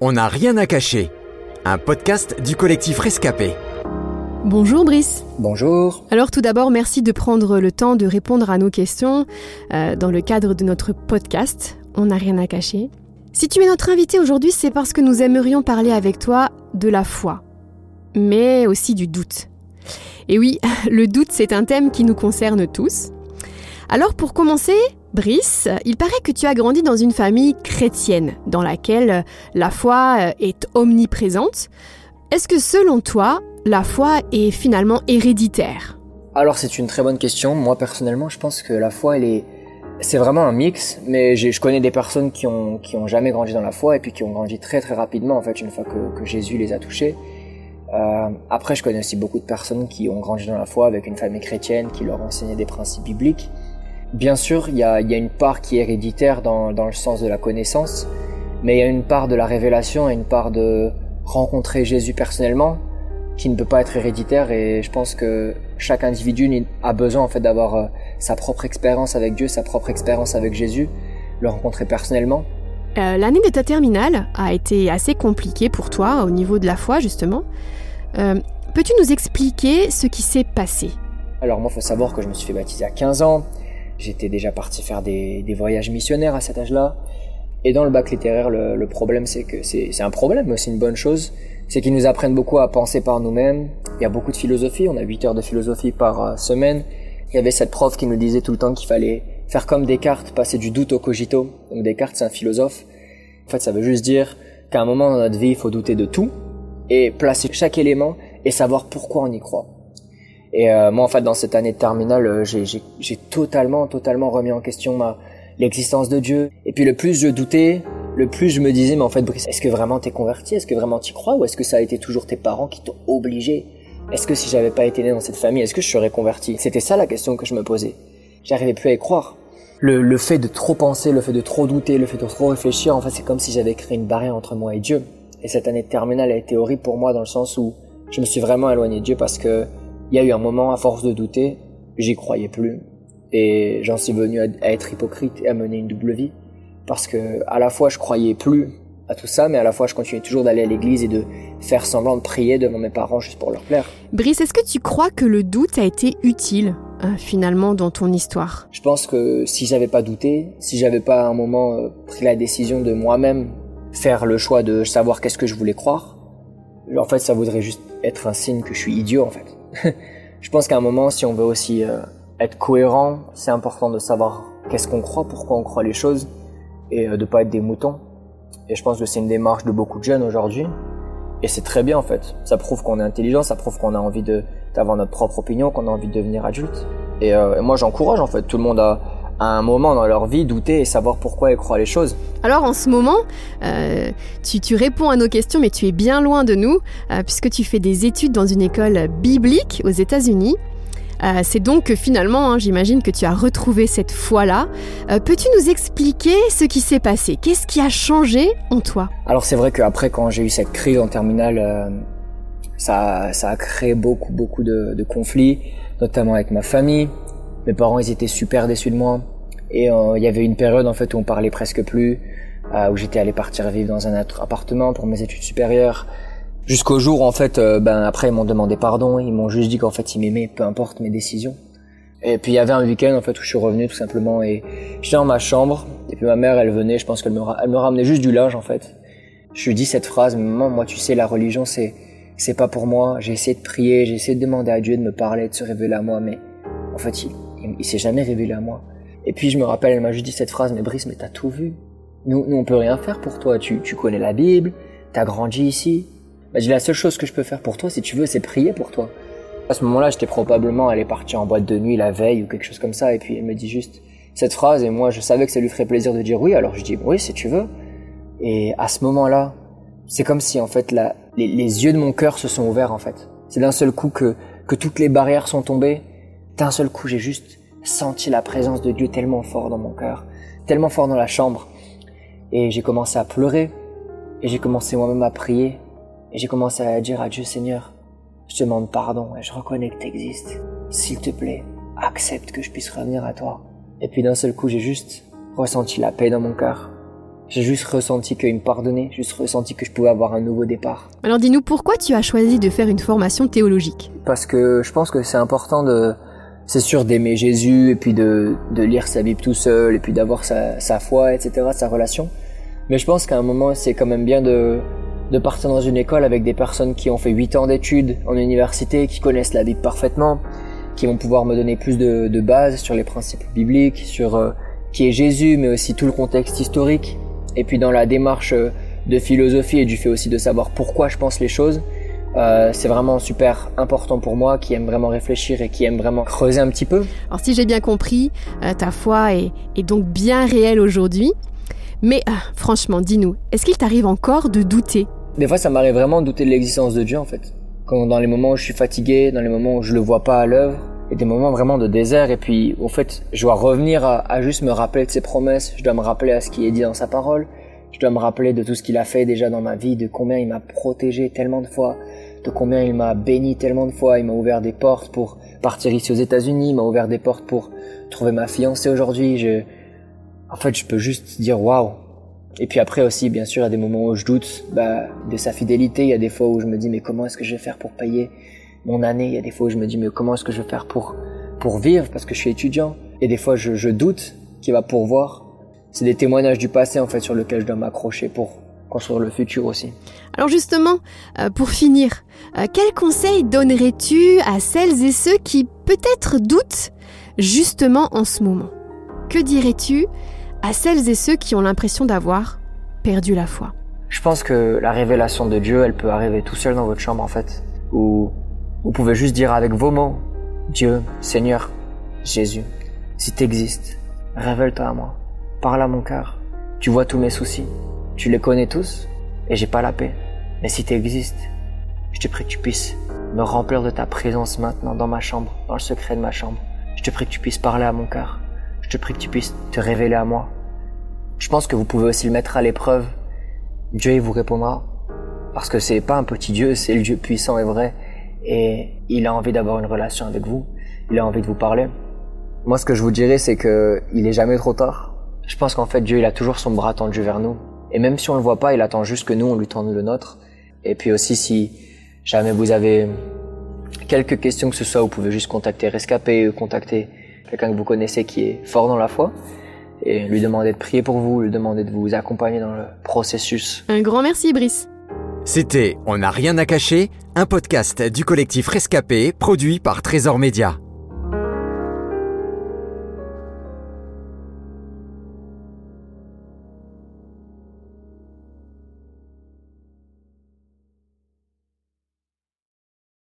On n'a rien à cacher. Un podcast du collectif Rescapé. Bonjour Brice. Bonjour. Alors tout d'abord, merci de prendre le temps de répondre à nos questions euh, dans le cadre de notre podcast. On n'a rien à cacher. Si tu es notre invité aujourd'hui, c'est parce que nous aimerions parler avec toi de la foi, mais aussi du doute. Et oui, le doute, c'est un thème qui nous concerne tous. Alors pour commencer, Brice, il paraît que tu as grandi dans une famille chrétienne, dans laquelle la foi est omniprésente. Est-ce que selon toi, la foi est finalement héréditaire? Alors c'est une très bonne question. Moi personnellement, je pense que la foi, c'est vraiment un mix. Mais je connais des personnes qui ont jamais grandi dans la foi et puis qui ont grandi très très rapidement en fait une fois que, que Jésus les a touchés. Euh, après, je connais aussi beaucoup de personnes qui ont grandi dans la foi avec une famille chrétienne qui leur enseignait des principes bibliques. Bien sûr, il y a, y a, une part qui est héréditaire dans, dans, le sens de la connaissance, mais il y a une part de la révélation et une part de rencontrer Jésus personnellement qui ne peut pas être héréditaire et je pense que chaque individu a besoin en fait d'avoir euh, sa propre expérience avec Dieu, sa propre expérience avec Jésus, le rencontrer personnellement. Euh, L'année de ta terminale a été assez compliquée pour toi au niveau de la foi justement. Euh, Peux-tu nous expliquer ce qui s'est passé? Alors moi, il faut savoir que je me suis fait baptiser à 15 ans. J'étais déjà parti faire des, voyages missionnaires à cet âge-là. Et dans le bac littéraire, le, le problème, c'est que c'est un problème, mais c'est une bonne chose. C'est qu'ils nous apprennent beaucoup à penser par nous-mêmes. Il y a beaucoup de philosophie. On a 8 heures de philosophie par euh, semaine. Il y avait cette prof qui nous disait tout le temps qu'il fallait faire comme Descartes, passer du doute au cogito. Donc Descartes, c'est un philosophe. En fait, ça veut juste dire qu'à un moment dans notre vie, il faut douter de tout et placer chaque élément et savoir pourquoi on y croit. Et euh, moi, en fait, dans cette année de terminale, euh, j'ai totalement, totalement remis en question l'existence de Dieu. Et puis, le plus je doutais, le plus je me disais, mais en fait, est-ce que vraiment t'es converti? Est-ce que vraiment t'y crois? Ou est-ce que ça a été toujours tes parents qui t'ont obligé? Est-ce que si j'avais pas été né dans cette famille, est-ce que je serais converti? C'était ça la question que je me posais. J'arrivais plus à y croire. Le, le fait de trop penser, le fait de trop douter, le fait de trop réfléchir, en fait, c'est comme si j'avais créé une barrière entre moi et Dieu. Et cette année de terminale a été horrible pour moi dans le sens où je me suis vraiment éloigné de Dieu parce que il y a eu un moment, à force de douter, j'y croyais plus. Et j'en suis venu à, être hypocrite et à mener une double vie. Parce que à la fois je croyais plus à tout ça, mais à la fois je continuais toujours d'aller à l'église et de faire semblant de prier devant mes parents juste pour leur plaire. Brice, est-ce que tu crois que le doute a été utile euh, finalement dans ton histoire? Je pense que si j'avais pas douté, si j'avais pas à un moment euh, pris la décision de moi-même faire le choix de savoir qu'est-ce que je voulais croire, en fait, ça voudrait juste être un signe que je suis idiot, en fait. je pense qu'à un moment, si on veut aussi euh, être cohérent, c'est important de savoir qu'est-ce qu'on croit, pourquoi on croit les choses, et euh, de pas être des moutons. Et je pense que c'est une démarche de beaucoup de jeunes aujourd'hui. Et c'est très bien, en fait. Ça prouve qu'on est intelligent, ça prouve qu'on a envie d'avoir notre propre opinion, qu'on a envie de devenir adulte. Et, euh, moi, j'encourage, en fait. Tout le monde a à un moment dans leur vie douter et savoir pourquoi ils croient les choses. Alors en ce moment, euh, tu, tu, réponds à nos questions, mais tu es bien loin de nous, euh, puisque tu fais des études dans une école biblique aux États-Unis. Euh, c'est donc que finalement, hein, j'imagine que tu as retrouvé cette foi-là. Euh, Peux-tu nous expliquer ce qui s'est passé? Qu'est-ce qui a changé en toi? Alors c'est vrai qu'après, quand j'ai eu cette crise en terminale, euh, ça, ça a créé beaucoup, beaucoup de, de conflits, notamment avec ma famille, mes parents, ils étaient super déçus de moi. Et euh, il y avait une période en fait où on parlait presque plus, euh, où j'étais allé partir vivre dans un autre appartement pour mes études supérieures. Jusqu'au jour en fait, euh, ben après ils m'ont demandé pardon, ils m'ont juste dit qu'en fait ils m'aimaient, peu importe mes décisions. Et puis il y avait un week-end en fait où je suis revenu tout simplement et j'étais dans ma chambre et puis ma mère elle venait, je pense qu'elle me, elle me ramenait juste du linge en fait. Je lui dis cette phrase, maman, moi tu sais la religion c'est c'est pas pour moi. J'ai essayé de prier, j'ai essayé de demander à Dieu de me parler, de se révéler à moi, mais en fait il, il, s'est jamais révélé à moi. Et puis je me rappelle, elle m'a juste dit cette phrase, mais Brice, mais t'as tout vu. Nous, nous, on peut rien faire pour toi. Tu, tu connais la Bible, t'as grandi ici. Bah, dis, la seule chose que je peux faire pour toi, si tu veux, c'est prier pour toi. À ce moment-là, j'étais probablement allé partir en boîte de nuit la veille ou quelque chose comme ça, et puis elle me dit juste cette phrase, et moi je savais que ça lui ferait plaisir de dire oui, alors je dis oui si tu veux. Et à ce moment-là, c'est comme si en fait les, yeux de mon cœur se sont ouverts en fait. C'est d'un seul coup que toutes les barrières sont tombées. D'un seul coup, j'ai juste senti la présence de Dieu tellement fort dans mon cœur, tellement fort dans la chambre. Et j'ai commencé à pleurer, et j'ai commencé moi-même à prier, et j'ai commencé à dire à Dieu Seigneur, je te demande pardon et je reconnais que tu existes. S'il te plaît, accepte que je puisse revenir à toi. Et puis d'un seul coup, j'ai juste ressenti la paix dans mon cœur. J'ai juste ressenti qu'il me pardonnait, juste ressenti que je pouvais avoir un nouveau départ. Alors dis-nous pourquoi tu as choisi de faire une formation théologique? Parce que je pense que c'est important de, c'est sûr d'aimer Jésus et puis de, de lire sa Bible tout seul et puis d'avoir sa, sa foi, etc., sa relation. Mais je pense qu'à un moment, c'est quand même bien de, de partir dans une école avec des personnes qui ont fait 8 ans d'études en université, qui connaissent la Bible parfaitement, qui vont pouvoir me donner plus de, de bases sur les principes bibliques, sur euh, qui est Jésus, mais aussi tout le contexte historique. Et puis dans la démarche euh, de philosophie et du fait aussi de savoir pourquoi je pense les choses, euh, c'est vraiment super important pour moi, qui aime vraiment réfléchir et qui aime vraiment creuser un petit peu. Alors si j'ai bien compris, euh, ta foi est, est, donc bien réelle aujourd'hui. Mais euh, franchement, dis-nous, est-ce qu'il t'arrive encore de douter? Des fois, ça m'arrive vraiment de douter de l'existence de Dieu, en fait. Quand dans les moments où je suis fatigué, dans les moments où je le vois pas à l'œuvre, et des moments vraiment de désert. Et puis, au fait, je dois revenir à, à juste me rappeler de ses promesses. Je dois me rappeler à ce qui est dit dans sa parole. Je dois me rappeler de tout ce qu'il a fait déjà dans ma vie, de combien il m'a protégé tellement de fois, de combien il m'a béni tellement de fois. Il m'a ouvert des portes pour partir ici aux États-Unis, il m'a ouvert des portes pour trouver ma fiancée aujourd'hui. Je, en fait, je peux juste dire waouh. Et puis après aussi, bien sûr, il y a des moments où je doute bah, de sa fidélité. Il y a des fois où je me dis mais comment est-ce que je vais faire pour payer mon année? Il y a des fois où je me dis mais comment est-ce que je vais faire pour pour vivre? Parce que je suis étudiant. Et des fois je, je doute qu'il va pourvoir. C'est des témoignages du passé en fait sur lesquels je dois m'accrocher pour construire le futur aussi. Alors justement, euh, pour finir, euh, quel conseil donnerais-tu à celles et ceux qui peut-être doutent justement en ce moment? Que dirais-tu à celles et ceux qui ont l'impression d'avoir perdu la foi? Je pense que la révélation de Dieu, elle peut arriver tout seul dans votre chambre en fait, où vous pouvez juste dire avec vos mots, Dieu, Seigneur, Jésus, si t'existes, révèle-toi à moi, parle à mon cœur, tu vois tous mes soucis, tu les connais tous, et j'ai pas la paix. Mais si t'existes, je te prie que tu puisses me remplir de ta présence maintenant dans ma chambre, dans le secret de ma chambre. Je te prie que tu puisses parler à mon cœur. Je te prie que tu puisses te révéler à moi. Je pense que vous pouvez aussi le mettre à l'épreuve. Dieu il vous répondra. Parce que c'est pas un petit Dieu, c'est le Dieu puissant et vrai. Et il a envie d'avoir une relation avec vous. Il a envie de vous parler. Moi, ce que je vous dirais, c'est que il est jamais trop tard. Je pense qu'en fait, Dieu, il a toujours son bras tendu vers nous. Et même si on le voit pas, il attend juste que nous, on lui tende le nôtre. Et puis aussi, si jamais vous avez quelques questions que ce soit, vous pouvez juste contacter Rescapé, contacter quelqu'un que vous connaissez qui est fort dans la foi et lui demander de prier pour vous, lui demander de vous accompagner dans le processus. Un grand merci, Brice. C'était On n'a rien à cacher, un podcast du collectif Rescapé produit par Trésor Média.